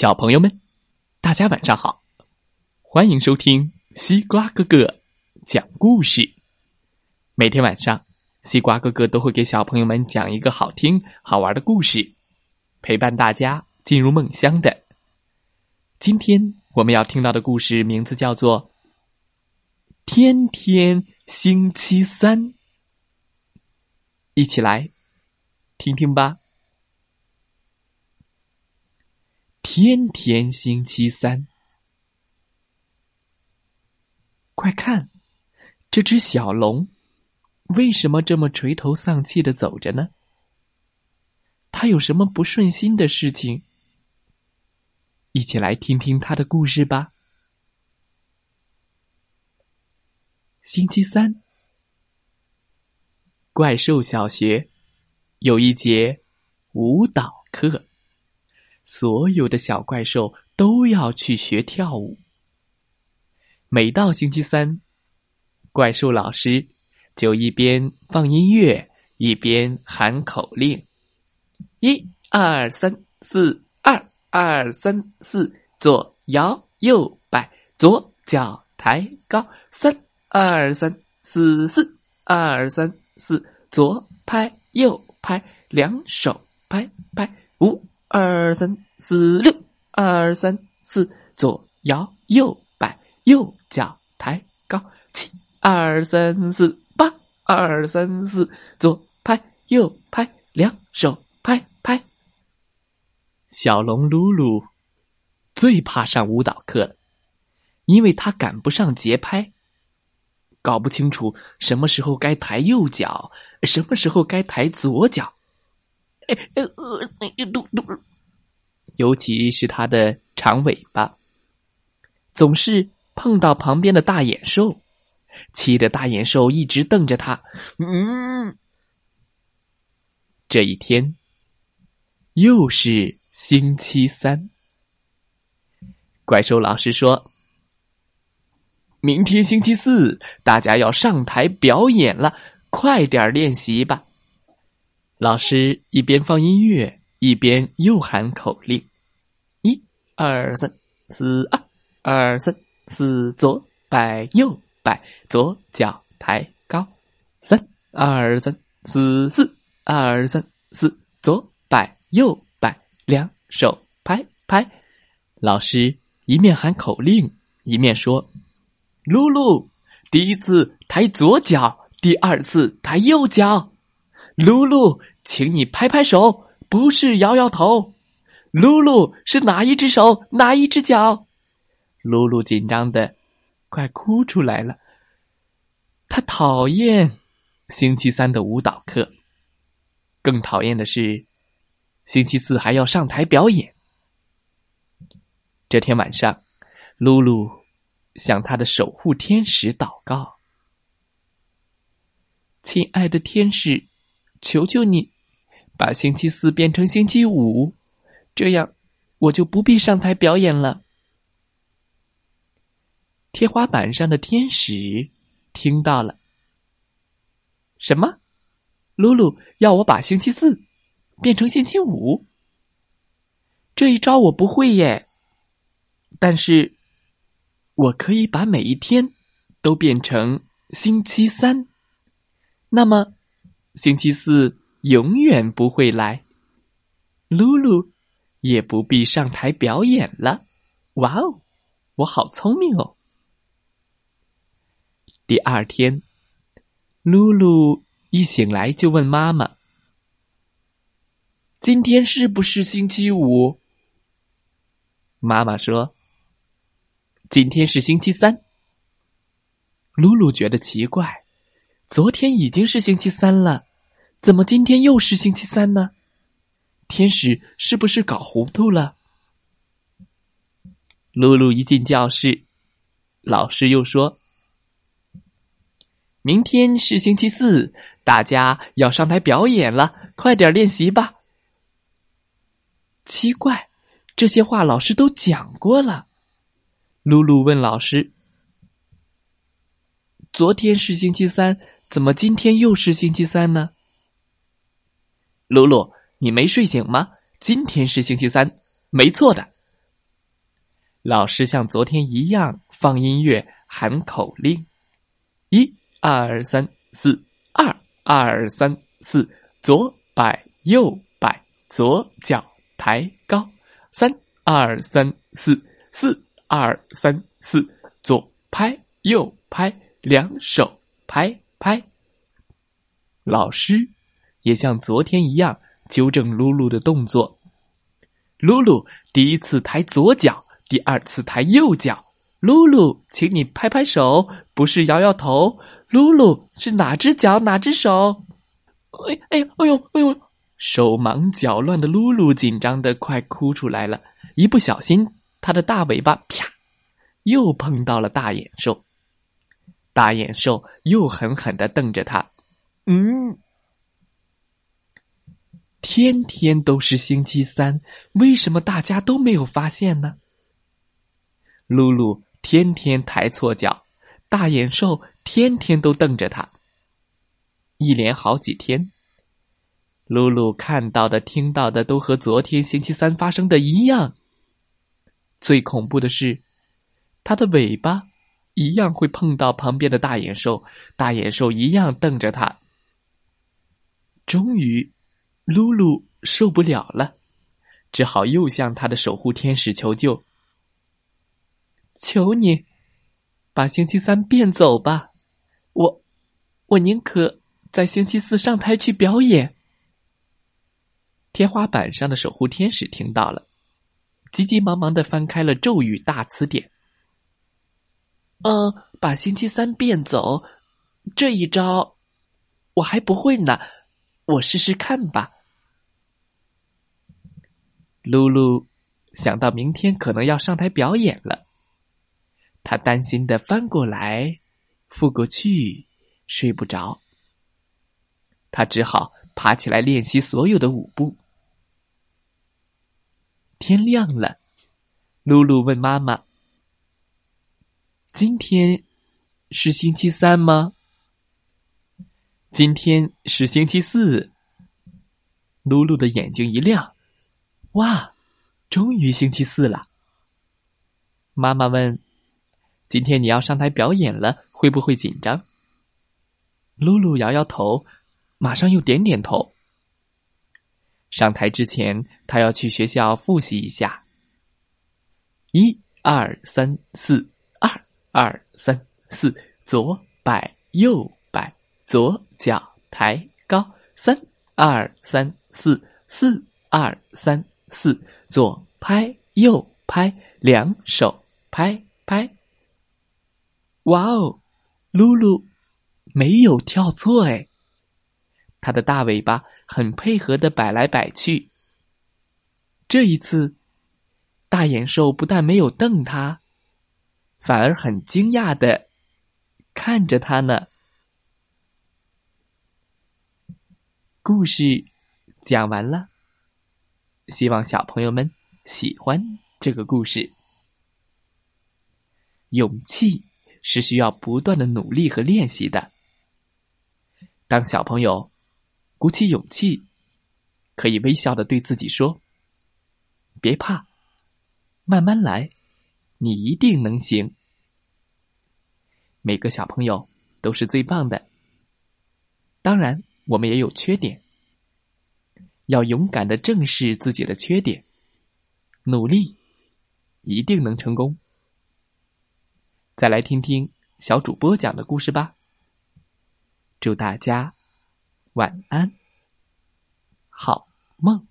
小朋友们，大家晚上好！欢迎收听西瓜哥哥讲故事。每天晚上，西瓜哥哥都会给小朋友们讲一个好听、好玩的故事，陪伴大家进入梦乡的。今天我们要听到的故事名字叫做《天天星期三》，一起来听听吧。天天星期三，快看，这只小龙为什么这么垂头丧气的走着呢？它有什么不顺心的事情？一起来听听它的故事吧。星期三，怪兽小学有一节舞蹈课。所有的小怪兽都要去学跳舞。每到星期三，怪兽老师就一边放音乐，一边喊口令：“一二三四，二二三四，左摇右摆，左脚抬高，三二三四四，二三四，左拍右拍，两手拍拍，五。”二三四六，二三四，左摇右摆，右脚抬高。七二三四八，二三四，左拍右拍，两手拍拍。小龙噜噜最怕上舞蹈课了，因为他赶不上节拍，搞不清楚什么时候该抬右脚，什么时候该抬左脚。哎呃呃，嘟嘟，尤其是它的长尾巴，总是碰到旁边的大眼兽，气得大眼兽一直瞪着它。嗯，这一天又是星期三，怪兽老师说：“明天星期四，大家要上台表演了，快点练习吧。”老师一边放音乐，一边又喊口令：一、二、三、四、二、二、三、四，左摆右摆，左脚抬高；三、二、三、四、四、二、三、四，左摆右摆，两手拍拍。老师一面喊口令，一面说：“露露，第一次抬左脚，第二次抬右脚。”露露，请你拍拍手，不是摇摇头。露露是哪一只手，哪一只脚？露露紧张的快哭出来了。他讨厌星期三的舞蹈课，更讨厌的是星期四还要上台表演。这天晚上，露露向他的守护天使祷告：“亲爱的天使。”求求你，把星期四变成星期五，这样我就不必上台表演了。天花板上的天使听到了，什么？露露要我把星期四变成星期五？这一招我不会耶，但是我可以把每一天都变成星期三。那么。星期四永远不会来，露露也不必上台表演了。哇哦，我好聪明哦！第二天，露露一醒来就问妈妈：“今天是不是星期五？”妈妈说：“今天是星期三。”露露觉得奇怪，昨天已经是星期三了。怎么今天又是星期三呢？天使是不是搞糊涂了？露露一进教室，老师又说：“明天是星期四，大家要上台表演了，快点练习吧。”奇怪，这些话老师都讲过了。露露问老师：“昨天是星期三，怎么今天又是星期三呢？”露露，你没睡醒吗？今天是星期三，没错的。老师像昨天一样放音乐、喊口令：一、二、三、四，二、二、三、四，左摆右摆，左脚抬高，三、二、三、四，四、二、三、四，左拍右拍，两手拍拍。老师也像昨天一样纠正露露的动作。露露第一次抬左脚。第二次抬右脚，露露，请你拍拍手，不是摇摇头。露露是哪只脚哪只手？哎哎呦哎呦哎呦！手忙脚乱的露露紧张的快哭出来了，一不小心，他的大尾巴啪，又碰到了大眼兽。大眼兽又狠狠的瞪着他。嗯，天天都是星期三，为什么大家都没有发现呢？露露天天抬错脚，大眼兽天天都瞪着他。一连好几天，露露看到的、听到的都和昨天星期三发生的一样。最恐怖的是，它的尾巴一样会碰到旁边的大眼兽，大眼兽一样瞪着它。终于，露露受不了了，只好又向他的守护天使求救。求你，把星期三变走吧！我，我宁可在星期四上台去表演。天花板上的守护天使听到了，急急忙忙的翻开了咒语大词典。嗯，把星期三变走，这一招我还不会呢，我试试看吧。露露想到明天可能要上台表演了。他担心的翻过来，覆过去，睡不着。他只好爬起来练习所有的舞步。天亮了，露露问妈妈：“今天是星期三吗？”“今天是星期四。”露露的眼睛一亮：“哇，终于星期四了！”妈妈问。今天你要上台表演了，会不会紧张？露露摇摇头，马上又点点头。上台之前，他要去学校复习一下。一二三四，二二三四，左摆右摆，左脚抬高，三二三四，四二三四，左拍右拍，两手拍拍。哇哦，露露没有跳错哎！它的大尾巴很配合的摆来摆去。这一次，大眼兽不但没有瞪它，反而很惊讶的看着它呢。故事讲完了，希望小朋友们喜欢这个故事。勇气。是需要不断的努力和练习的。当小朋友鼓起勇气，可以微笑的对自己说：“别怕，慢慢来，你一定能行。”每个小朋友都是最棒的。当然，我们也有缺点，要勇敢的正视自己的缺点，努力，一定能成功。再来听听小主播讲的故事吧。祝大家晚安，好梦。